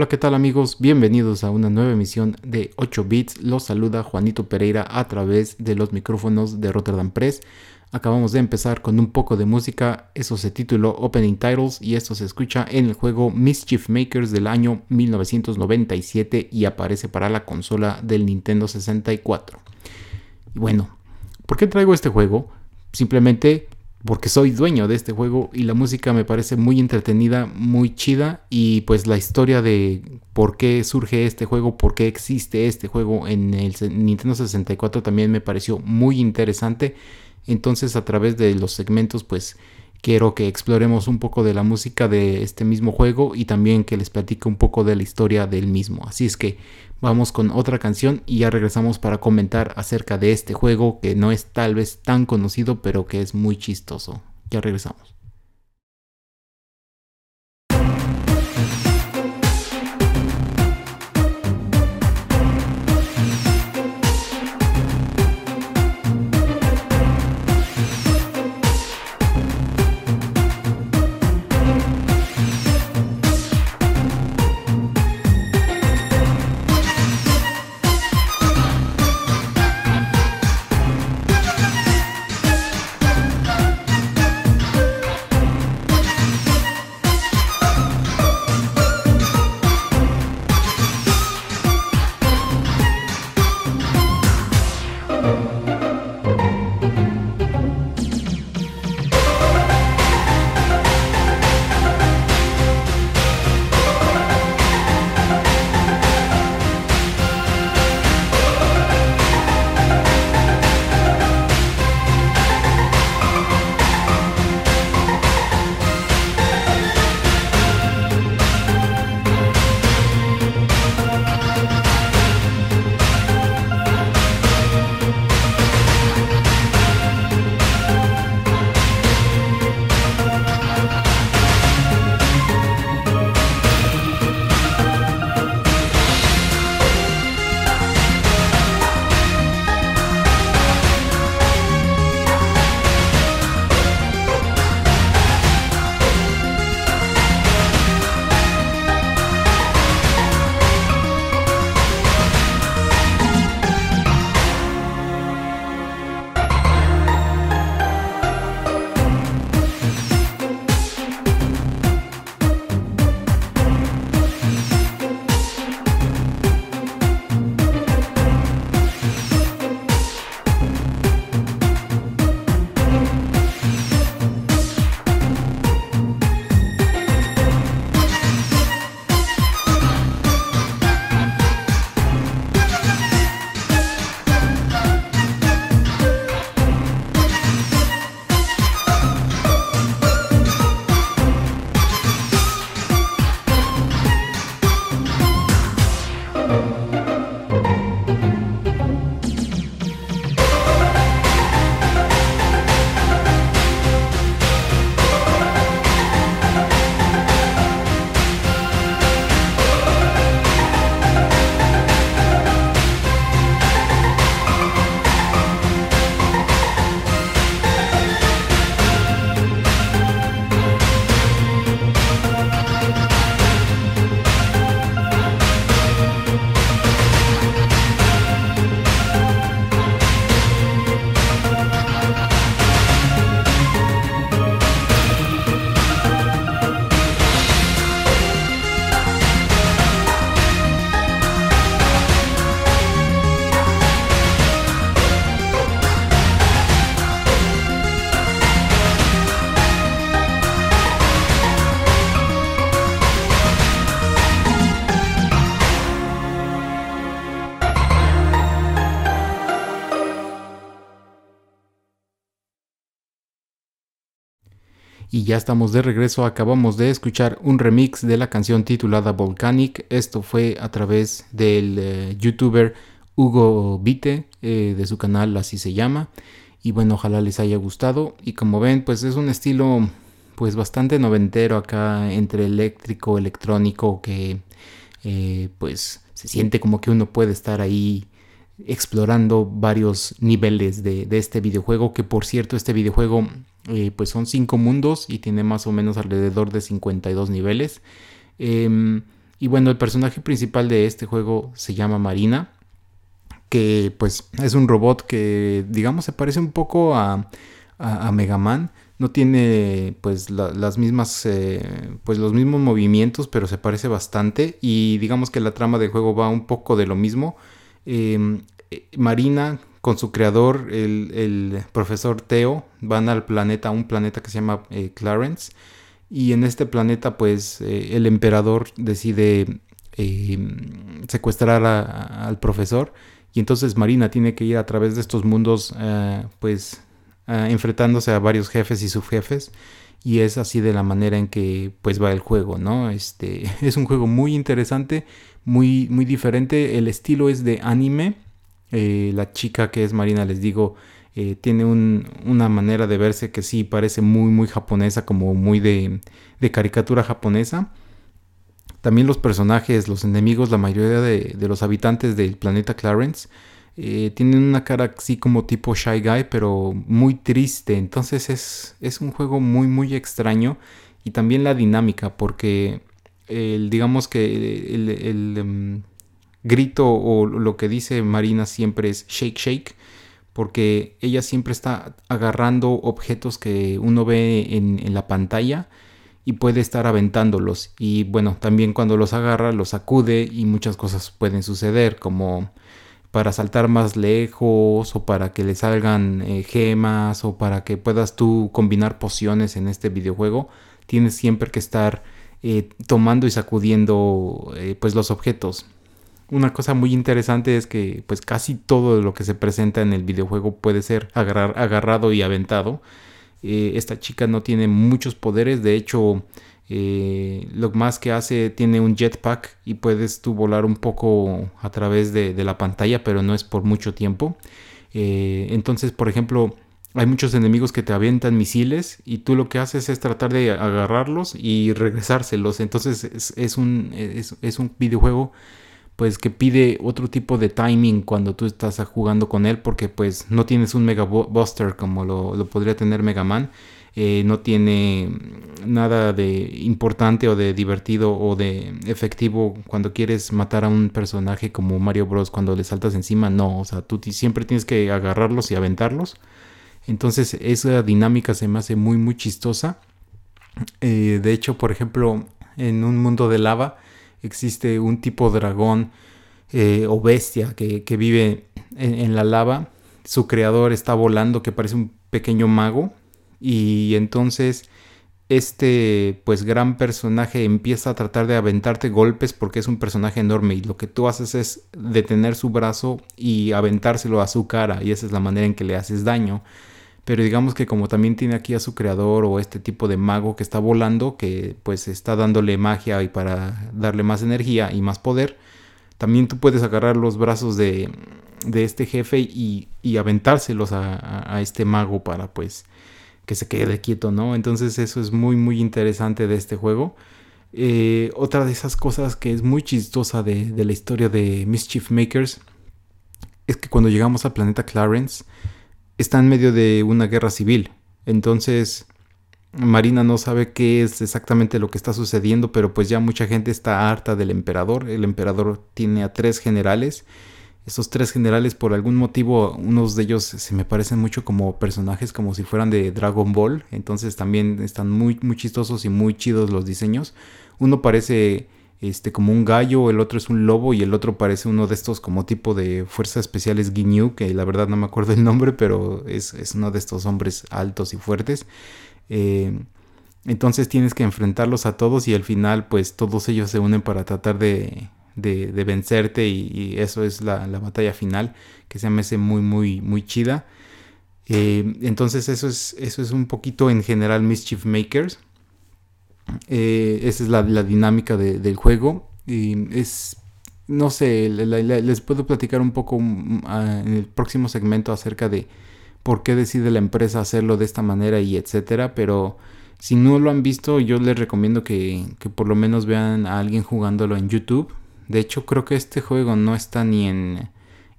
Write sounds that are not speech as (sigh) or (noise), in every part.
Hola, ¿qué tal amigos? Bienvenidos a una nueva emisión de 8 bits. Los saluda Juanito Pereira a través de los micrófonos de Rotterdam Press. Acabamos de empezar con un poco de música, eso se tituló Opening Titles y esto se escucha en el juego Mischief Makers del año 1997 y aparece para la consola del Nintendo 64. Y bueno, ¿por qué traigo este juego? Simplemente porque soy dueño de este juego y la música me parece muy entretenida, muy chida y pues la historia de por qué surge este juego, por qué existe este juego en el Nintendo 64 también me pareció muy interesante. Entonces a través de los segmentos pues quiero que exploremos un poco de la música de este mismo juego y también que les platique un poco de la historia del mismo. Así es que vamos con otra canción y ya regresamos para comentar acerca de este juego que no es tal vez tan conocido pero que es muy chistoso. Ya regresamos. Y ya estamos de regreso, acabamos de escuchar un remix de la canción titulada Volcanic. Esto fue a través del eh, youtuber Hugo Vite, eh, de su canal así se llama. Y bueno, ojalá les haya gustado. Y como ven, pues es un estilo pues bastante noventero acá entre eléctrico, electrónico, que eh, pues se siente como que uno puede estar ahí explorando varios niveles de, este videojuego que por cierto este videojuego eh, pues son cinco mundos y tiene más o menos alrededor de 52 niveles. Em, y bueno el personaje principal de este juego se llama Marina que pues es un robot que digamos se parece un poco a, a, Mega Man. No tiene pues las mismas eh, pues los mismos movimientos pero se parece bastante. Y digamos que la trama del juego va un poco de lo mismo. Em, eh, Marina con su creador el, profesor Teo van al planeta un planeta que se llama eh, Clarence y en este planeta pues el emperador decide em, secuestrar al profesor y entonces Marina tiene que ir a través de estos mundos pues Ah, enfrentándose a varios jefes y subjefes y es así de la manera en que pues va el juego, ¿no? Este (laughs) es un juego muy interesante, muy muy diferente, el estilo es de anime, eh, la chica que es Marina les digo eh, tiene una manera de verse que sí parece muy muy japonesa, como muy de, de caricatura japonesa. También los personajes, los enemigos, la mayoría de, los habitantes del planeta Clarence eh, tienen una cara así como tipo Shy Guy, pero muy triste. Entonces es, es un juego muy, muy extraño. Y también la dinámica, porque el, digamos que el, em, grito o lo que dice Marina siempre es shake, shake. Porque ella siempre está agarrando objetos que uno ve en, la pantalla y puede estar aventándolos. Y bueno, también cuando los agarra, los sacude y muchas cosas pueden suceder, como para saltar más lejos o para que le salgan eh, gemas o para que puedas tú combinar pociones en este videojuego, tienes siempre que estar eh, tomando y sacudiendo eh, pues los objetos. Una cosa muy interesante es que pues casi todo lo que se presenta en el videojuego puede ser agarrado y aventado. esta chica no tiene muchos poderes, de hecho eh, lo más que hace tiene un jetpack y puedes tú volar un poco a través de, la pantalla, pero no es por mucho tiempo. Eh, entonces, por ejemplo, hay muchos enemigos que te avientan misiles y tú lo que haces es tratar de agarrarlos y regresárselos. Entonces es, un, es, un videojuego pues que pide otro tipo de timing cuando tú estás jugando con él porque pues no tienes un Mega Buster como lo, lo podría tener Mega Man eh, no tiene nada de importante o de divertido o de efectivo cuando quieres matar a un personaje como Mario Bros. cuando le saltas encima, no, o sea, tú siempre tienes que agarrarlos y aventarlos. Entonces esa dinámica se me hace muy muy chistosa. Eh, de hecho, por ejemplo, en un mundo de lava existe un tipo dragón eh, o bestia que, vive en la lava. Su creador está volando que parece un pequeño mago y entonces este pues gran personaje empieza a tratar de aventarte golpes porque es un personaje enorme y lo que tú haces es detener su brazo y aventárselo a su cara y esa es la manera en que le haces daño. Pero digamos que como también tiene aquí a su creador o este tipo de mago que está volando, que pues está dándole magia y para darle más energía y más poder, también tú puedes agarrar los brazos de, de este jefe y, y aventárselos a, a, este mago para pues que se quede quieto, ¿no? Entonces eso es muy, muy interesante de este juego. Eh, otra de esas cosas que es muy chistosa de, la historia de Mischief Makers es que cuando llegamos al planeta Clarence está en medio de una guerra civil. Entonces Marina no sabe qué es exactamente lo que está sucediendo, pero pues ya mucha gente está harta del emperador. El emperador tiene a tres generales esos tres generales, por algún motivo, unos de ellos se me parecen mucho como personajes, como si fueran de Dragon Ball. Entonces también están muy, muy chistosos y muy chidos los diseños. Uno parece este, como un gallo, el otro es un lobo y el otro parece uno de estos como tipo de fuerzas especiales Ginyu, que la verdad no me acuerdo el nombre, pero es, uno de estos hombres altos y fuertes. Eh, entonces tienes que enfrentarlos a todos y al final pues todos ellos se unen para tratar de de, vencerte y, eso es la, batalla final que se me hace muy muy muy chida. Eh, entonces eso es, eso es un poquito en general Mischief Makers. Eh, esa es la, dinámica del juego. Y es, no sé, les puedo platicar un poco mm, en el próximo segmento acerca de por qué decide la empresa hacerlo de esta manera y etcétera, pero si no lo han visto, yo les recomiendo que, que, por lo menos vean a alguien jugándolo en YouTube. De hecho, creo que este juego no está ni en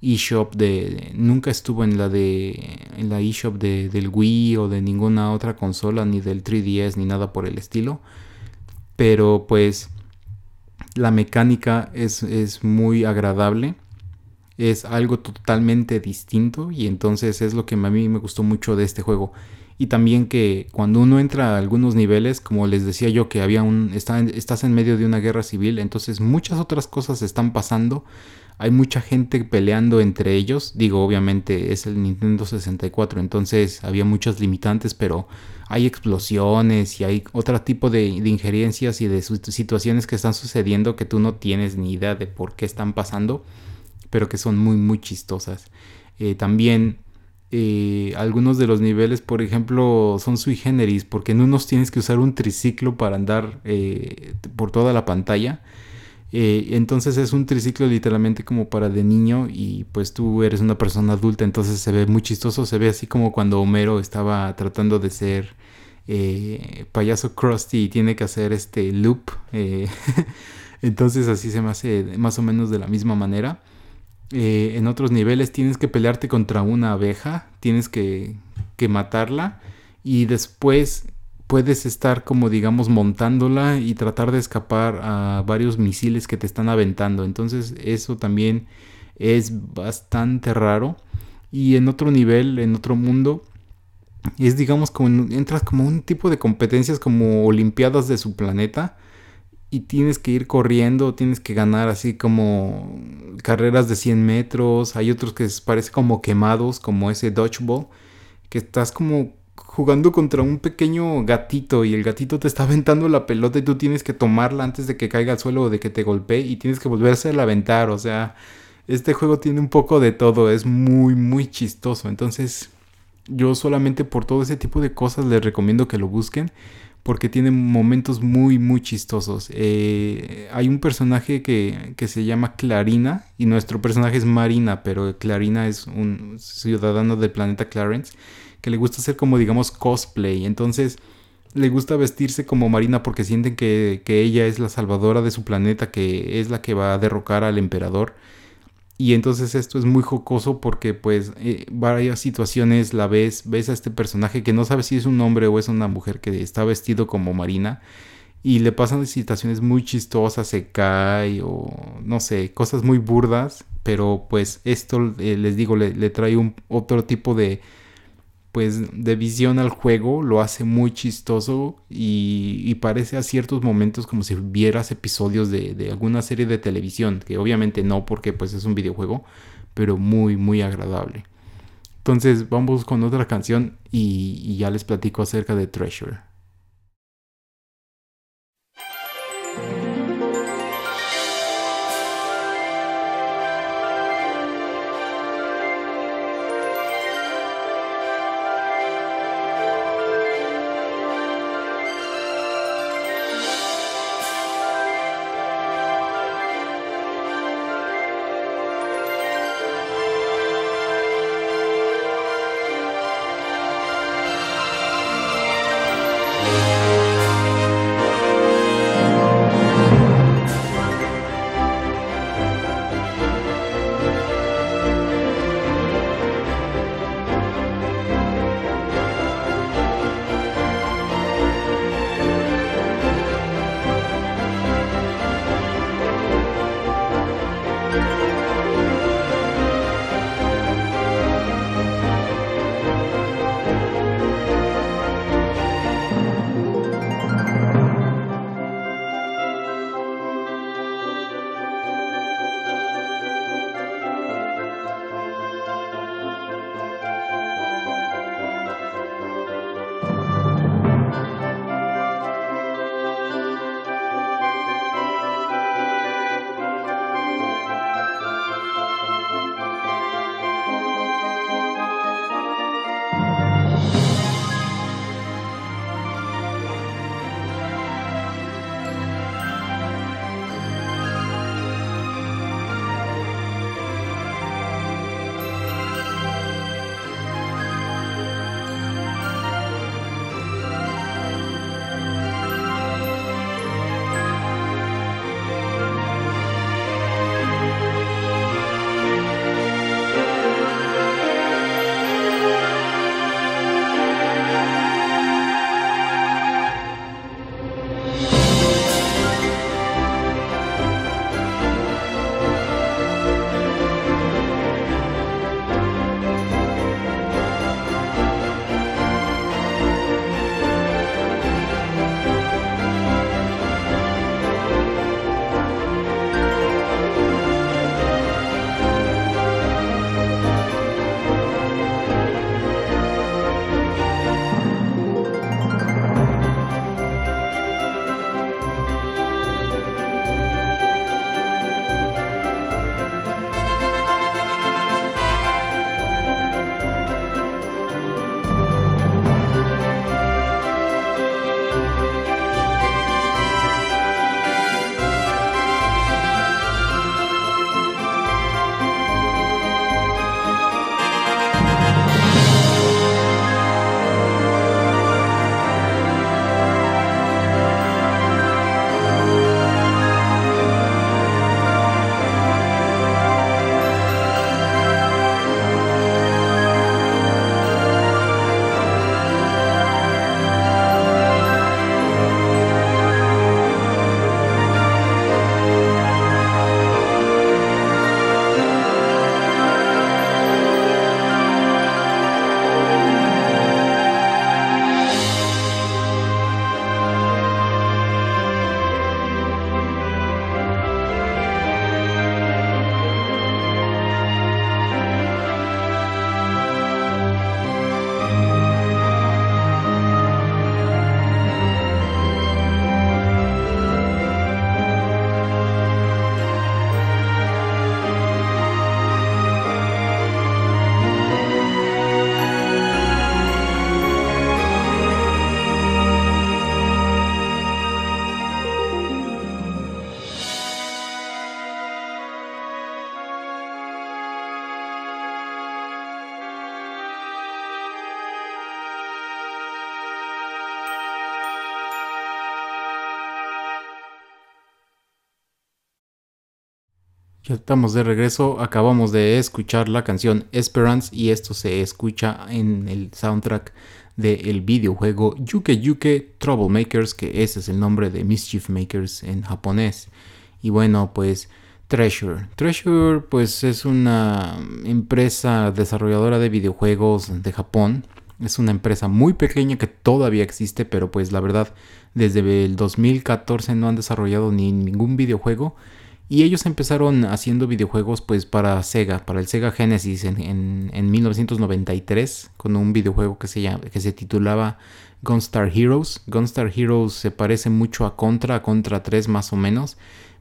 eShop de. Nunca estuvo en la de. En la eShop de, del Wii o de ninguna otra consola, ni del 3DS, ni nada por el estilo. Pero pues. La mecánica es, es muy agradable es algo totalmente distinto y entonces es lo que a mí me gustó mucho de este juego. Y también que cuando uno entra a algunos niveles, como les decía yo, que había un. estás en medio de una guerra civil, entonces muchas otras cosas están pasando. Hay mucha gente peleando entre ellos. Digo, obviamente es el Nintendo 64, entonces había muchas limitantes, pero hay explosiones y hay otro tipo de, de injerencias y de situaciones que están sucediendo que tú no tienes ni idea de por qué están pasando pero que son muy, muy chistosas. Eh, también eh, algunos de los niveles, por ejemplo, son sui generis, porque en unos tienes que usar un triciclo para andar eh, por toda la pantalla. Entonces es un triciclo literalmente como para de niño y pues tú eres una persona adulta, entonces se ve muy chistoso, se ve así como cuando Homero estaba tratando de ser payaso Krusty y tiene que hacer este loop. (laughs) entonces así se me hace más o menos de la misma manera. Eh, en otros niveles tienes que pelearte contra una abeja, tienes que, que matarla y después puedes estar como digamos montándola y tratar de escapar a varios misiles que te están aventando. Entonces eso también es bastante raro. Y en otro nivel, en otro mundo, es digamos como entras como un tipo de competencias como olimpiadas de su planeta y tienes que ir corriendo, tienes que ganar así como carreras de 100 metros, hay otros que parece como quemados, como ese dodgeball, que estás como jugando contra un pequeño gatito y el gatito te está (laughs) aventando la pelota y tú tienes que tomarla antes de que caiga al suelo o de que te golpee y tienes que volverse a aventar, o sea, este juego tiene un poco de todo, es muy muy chistoso, entonces yo solamente por todo ese tipo de cosas les recomiendo que lo busquen porque tiene momentos muy, muy chistosos. Eh, hay un personaje que, que, se llama Clarina y nuestro personaje es Marina, pero Clarina es un ciudadano del planeta Clarence que le gusta hacer como digamos cosplay. Entonces le gusta vestirse como Marina porque sienten que, que ella es la salvadora de su planeta, que es la que va a derrocar al emperador. Y entonces esto es muy jocoso porque pues eh, varias situaciones la ves, ves a este personaje que no sabes si es un hombre o es una mujer que está vestido como Marina y le pasan situaciones muy chistosas, se cae o no sé, cosas muy burdas, pero pues esto eh, les digo, le, le trae un otro tipo de, pues de visión al juego lo hace muy chistoso y, parece a ciertos momentos como si vieras episodios de, alguna serie de televisión, que obviamente no porque pues es un videojuego, pero muy muy agradable. Entonces vamos con otra canción y ya les platico acerca de Treasure. Estamos de regreso, acabamos de escuchar la canción Esperance y esto se escucha en el soundtrack del videojuego Yuke Yuke Troublemakers, que ese es el nombre de Mischief Makers en japonés. Y bueno, pues Treasure. Treasure pues es una empresa desarrolladora de videojuegos de Japón. Es una empresa muy pequeña que todavía existe, pero pues la verdad desde el 2014 no han desarrollado ni ningún videojuego. Y ellos empezaron haciendo videojuegos pues para Sega, para el Sega Genesis en, en, 1993, con un videojuego que se, llama, que se titulaba Gunstar Heroes. Gunstar Heroes se parece mucho a Contra, a Contra 3 más o menos.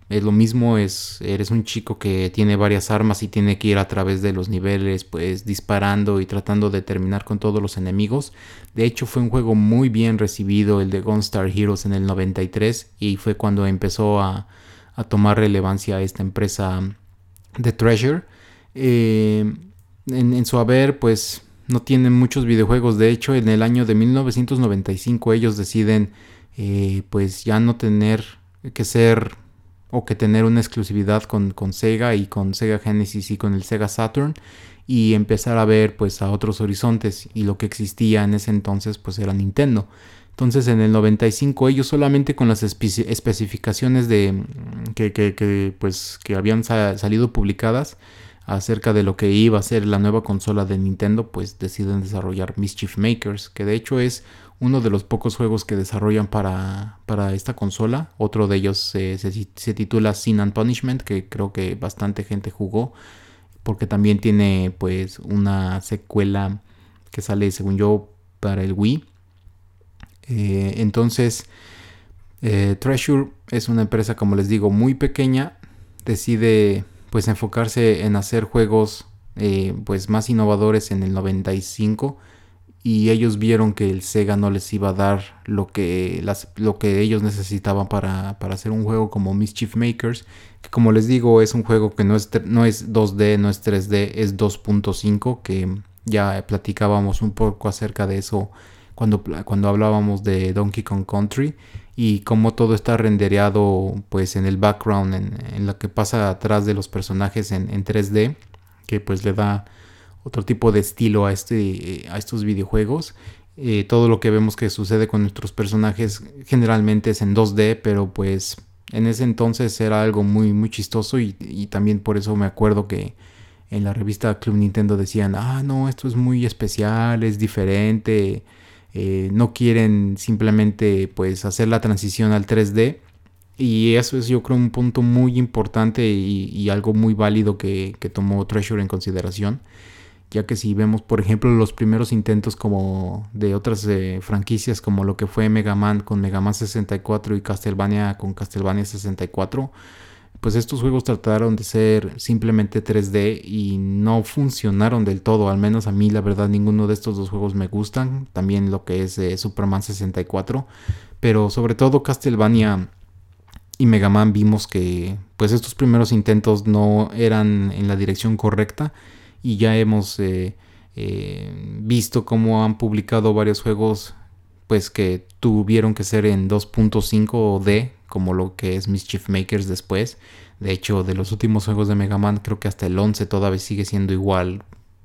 Es lo mismo, es, eres un chico que tiene varias armas y tiene que ir a través de los niveles, pues disparando y tratando de terminar con todos los enemigos. De hecho, fue un juego muy bien recibido el de Gunstar Heroes en el 93 y fue cuando empezó a a tomar relevancia a esta empresa de Treasure. Eh, en, su haber, pues no tienen muchos videojuegos. De hecho, en el año de 1995 ellos deciden, eh, pues ya no tener que ser o que tener una exclusividad con, con, Sega y con Sega Genesis y con el Sega Saturn y empezar a ver pues a otros horizontes y lo que existía en ese entonces pues era Nintendo. Entonces en el 95 ellos solamente con las especificaciones de mm, que, pues, que habían salido publicadas acerca de lo que iba a ser la nueva consola de Nintendo, pues deciden desarrollar Mischief Makers, que de hecho es uno de los pocos juegos que desarrollan para, para esta consola. Otro de ellos se, se, titula Sin and Punishment, que creo que bastante gente jugó, porque también tiene pues una secuela que sale, según yo, para el Wii eh, entonces, eh, Treasure es una empresa, como les digo, muy pequeña. Decide pues enfocarse en hacer juegos eh, pues más innovadores en el 95 y ellos vieron que el Sega no les iba a dar lo que, las, lo que ellos necesitaban para, para, hacer un juego como Mischief Makers, que como les digo es un juego que no es, no es 2D, no es 3D, es 2.5, que ya platicábamos un poco acerca de eso cuando, hablábamos de Donkey Kong Country y cómo todo está rendereado pues en el background, en, lo que pasa atrás de los personajes en, 3D, que pues le da otro tipo de estilo a, este, a estos videojuegos. Eh, todo lo que vemos que sucede con nuestros personajes generalmente es en 2D, pero pues en ese entonces era algo muy, chistoso y, también por eso me acuerdo que en la revista Club Nintendo decían, ah, no, esto es muy especial, es diferente, eh, no quieren simplemente pues hacer la transición al 3D y eso es yo creo un punto muy importante y, algo muy válido que, tomó Treasure en consideración ya que si vemos por ejemplo los primeros intentos como de otras eh, franquicias como lo que fue Mega Man con Mega Man 64 y Castlevania con Castlevania 64 pues estos juegos trataron de ser simplemente 3D y no funcionaron del todo. Al menos a mí la verdad ninguno de estos dos juegos me gustan. También lo que es eh, Superman 64. Pero sobre todo Castlevania y Mega Man vimos que pues estos primeros intentos no eran en la dirección correcta. Y ya hemos eh, eh, visto cómo han publicado varios juegos pues que tuvieron que ser en 2.5 o D como lo que es Mischief Makers después. De hecho, de los últimos juegos de Mega Man, creo que hasta el 11 todavía sigue siendo igual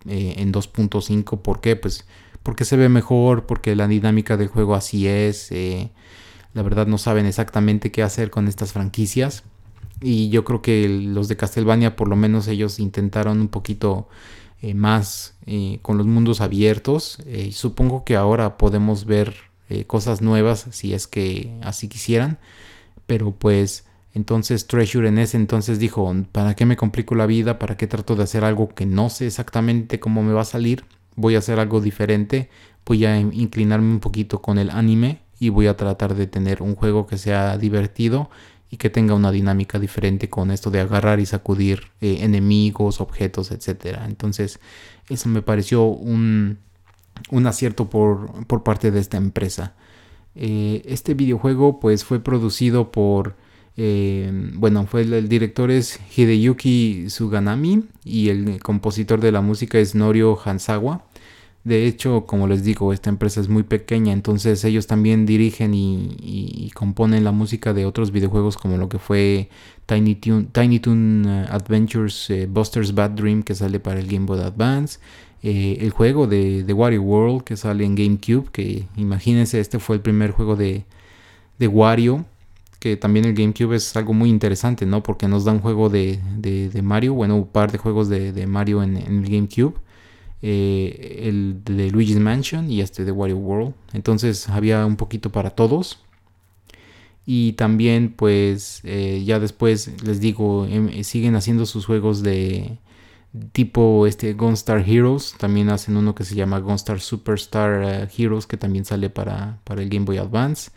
eh, en 2.5. ¿Por qué? Pues porque se ve mejor, porque la dinámica del juego así es. Eh, la verdad no saben exactamente qué hacer con estas franquicias. Y yo creo que los de Castlevania, por lo menos ellos intentaron un poquito eh, más con los mundos abiertos. supongo que ahora podemos ver cosas nuevas si es que así quisieran pero pues entonces Treasure en ese entonces dijo, ¿para qué me complico la vida? ¿Para qué trato de hacer algo que no sé exactamente cómo me va a salir? Voy a hacer algo diferente, voy a inclinarme un poquito con el anime y voy a tratar de tener un juego que sea divertido y que tenga una dinámica diferente con esto de agarrar y sacudir eh, enemigos, objetos, etc. Entonces eso me pareció un, un acierto por, por parte de esta empresa. Eh, este videojuego pues fue producido por, eh, bueno, fue el, director es Hideyuki Suganami y el compositor de la música es Norio Hansawa. De hecho, como les digo, esta empresa es muy pequeña, entonces ellos también dirigen y, componen la música de otros videojuegos como lo que fue Tiny Toon, Tiny Toon uh, Adventures Buster's Bad Dream que sale para el Game Boy Advance, eh, el juego de, Wario World que sale en GameCube, que imagínense, este fue el primer juego de, Wario, que también el GameCube es algo muy interesante, ¿no? Porque nos da un juego de, Mario, bueno, un par de juegos de, Mario en, en el GameCube eh, el de Luigi's Mansion y este de Wario World. Entonces había un poquito para todos. Y también pues eh, ya después les digo, em, siguen haciendo sus juegos de tipo este Gunstar Heroes. También hacen uno que se llama Gunstar Superstar eh, Heroes que también sale para, para el Game Boy Advance.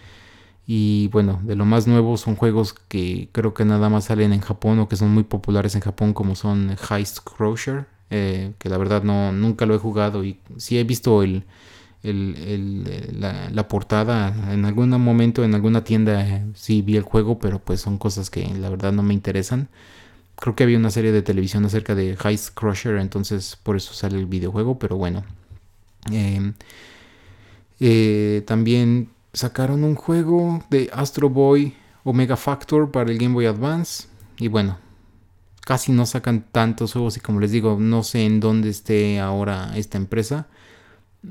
Y bueno, de lo más nuevo son juegos que creo que nada más salen en Japón o que son muy populares en Japón como son Heist Crusher eh, que la verdad no, nunca lo he jugado y sí he visto el, la, portada en algún momento en alguna tienda eh, sí vi el juego pero pues son cosas que la verdad no me interesan creo que había una serie de televisión acerca de Heist Crusher entonces por eso sale el videojuego pero bueno em, eh, también sacaron un juego de Astro Boy Omega Factor para el Game Boy Advance y bueno casi no sacan tantos juegos y como les digo, no sé en dónde esté ahora esta empresa.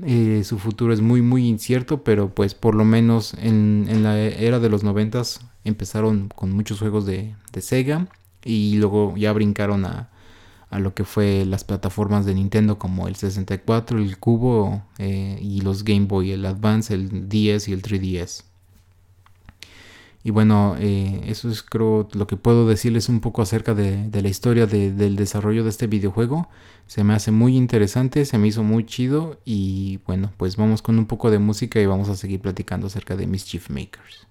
Eh, su futuro es muy muy incierto, pero pues por lo menos en, la era de los noventas empezaron con muchos juegos de, Sega y luego ya brincaron a, lo que fue las plataformas de Nintendo como el 64, el Cubo eh, y los Game Boy, el Advance, el 10 y el 3DS. Y bueno, eh, eso es creo lo que puedo decirles un poco acerca de, la historia del desarrollo de este videojuego. Se me hace muy interesante, se me hizo muy chido y bueno, pues vamos con un poco de música y vamos a seguir platicando acerca de Mischief Makers.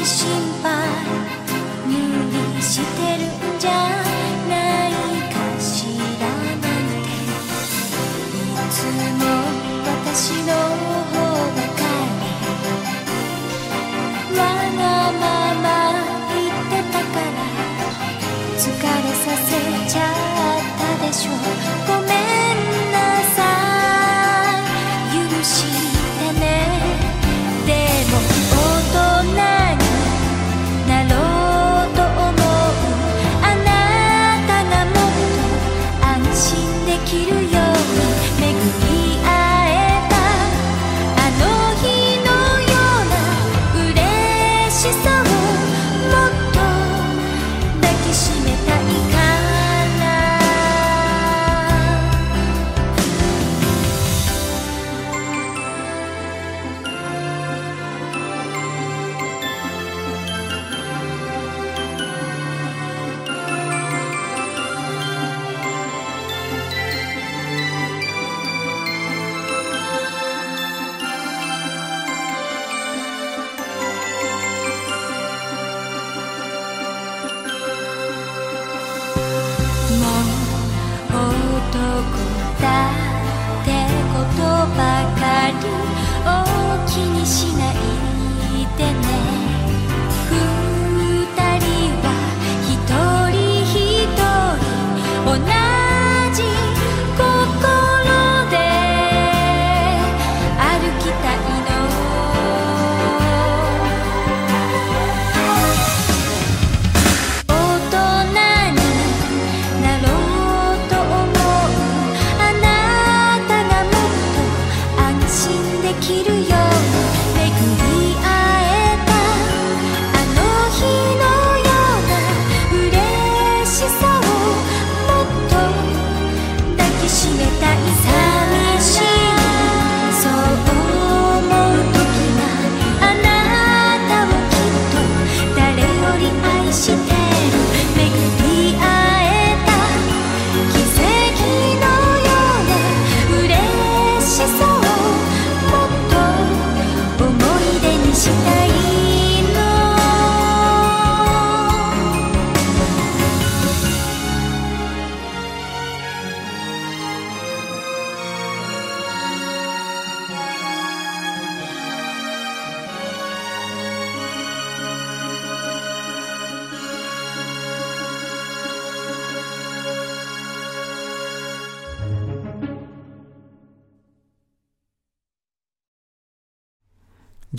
にん無理してるんだ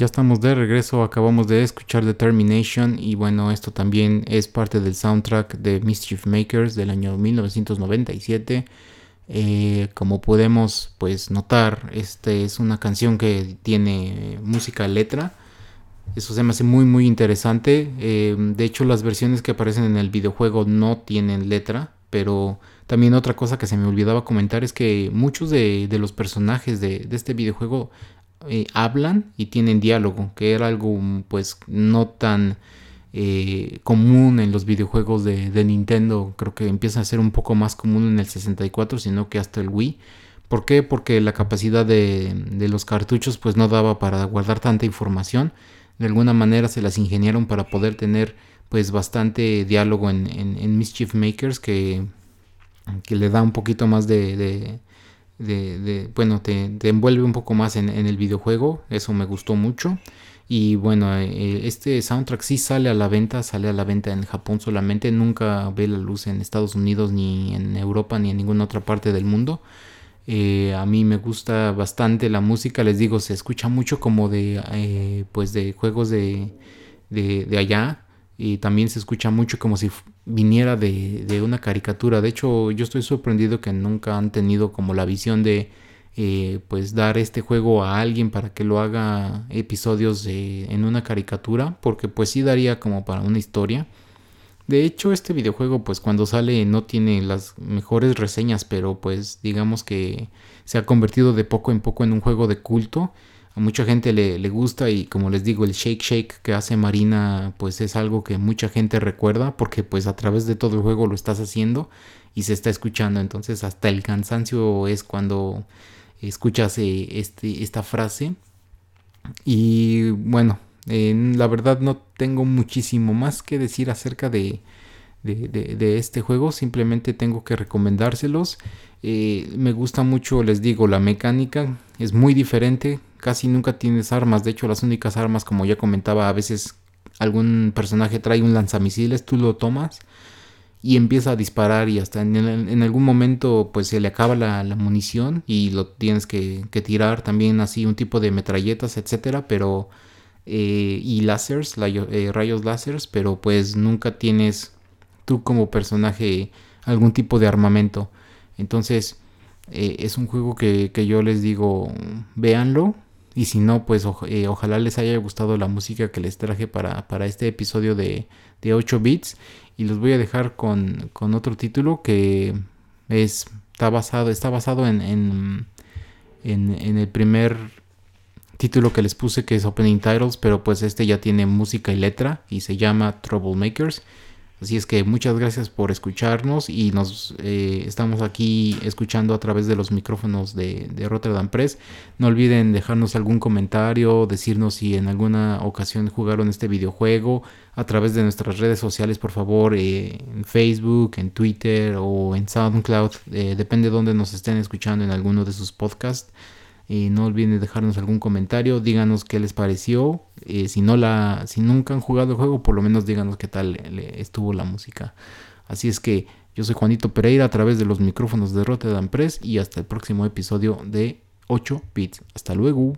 Ya estamos de regreso, acabamos de escuchar Determination y bueno, esto también es parte del soundtrack de Mischief Makers del año 1997. Eh, como podemos pues notar, este es una canción que tiene música letra. Eso se me hace muy muy interesante. Eh, de hecho las versiones que aparecen en el videojuego no tienen letra, pero también otra cosa que se me olvidaba comentar es que muchos de, los personajes de, este videojuego eh, hablan y tienen diálogo, que era algo pues no tan eh, común en los videojuegos de, Nintendo, creo que empieza a ser un poco más común en el 64, sino que hasta el Wii. ¿Por qué? Porque la capacidad de, los cartuchos pues no daba para guardar tanta información. De alguna manera se las ingeniaron para poder tener pues bastante diálogo en, Mischief Makers que, que, le da un poquito más de, bueno, te, envuelve un poco más en, el videojuego, eso me gustó mucho. Y bueno, eh, este soundtrack sí sale a la venta, sale a la venta en Japón solamente, nunca ve la luz en Estados Unidos, ni en Europa, ni en ninguna otra parte del mundo. Eh, a mí me gusta bastante la música, les digo, se escucha mucho como de, eh, pues de juegos de, de, de allá y también se escucha mucho como si viniera de, una caricatura. De hecho, yo estoy sorprendido que nunca han tenido como la visión de eh, pues dar este juego a alguien para que lo haga episodios en una caricatura, porque pues sí daría como para una historia. De hecho, este videojuego pues cuando sale no tiene las mejores reseñas, pero pues digamos que se ha convertido de poco en poco en un juego de culto a mucha gente le, gusta y como les digo el shake shake que hace Marina pues es algo que mucha gente recuerda porque pues a través de todo el juego lo estás haciendo y se está escuchando. Entonces hasta el cansancio es cuando escuchas eh, este, esta frase. Y bueno la verdad no tengo muchísimo más que decir acerca de, de, este juego. Simplemente tengo que recomendárselos. Eh, me gusta mucho les digo la mecánica. Es muy diferente casi nunca tienes armas. De hecho, las únicas armas, como ya comentaba, a veces algún personaje trae un lanzamisiles, tú lo tomas y empieza a disparar y hasta en, algún momento pues se le acaba la, munición y lo tienes que, tirar también así un tipo de metralletas etcétera pero eh, y láseres eh, rayos láseres pero pues nunca tienes tú como personaje algún tipo de armamento entonces eh, es un juego que, que, yo les digo véanlo y si no, pues eh, ojalá les haya gustado la música que les traje para, este episodio de, 8 bits. Y los voy a dejar con, otro título que es, está basado, está basado en, en, en, el primer título que les puse que es Opening Titles, pero pues este ya tiene música y letra y se llama Troublemakers. Así es que muchas gracias por escucharnos y nos eh, estamos aquí escuchando a través de los micrófonos de, Rotterdam Press. No olviden dejarnos algún comentario, decirnos si en alguna ocasión jugaron este videojuego a través de nuestras redes sociales, por favor, eh, en Facebook, en Twitter o en SoundCloud, eh, depende de dónde nos estén escuchando en alguno de sus podcasts. Y no olviden dejarnos algún comentario, díganos qué les pareció. Eh, si, no la, si nunca han jugado el juego, por lo menos díganos qué tal estuvo la música. Así es que yo soy Juanito Pereira a través de los micrófonos de Rotterdam Press y hasta el próximo episodio de 8 bits. Hasta luego.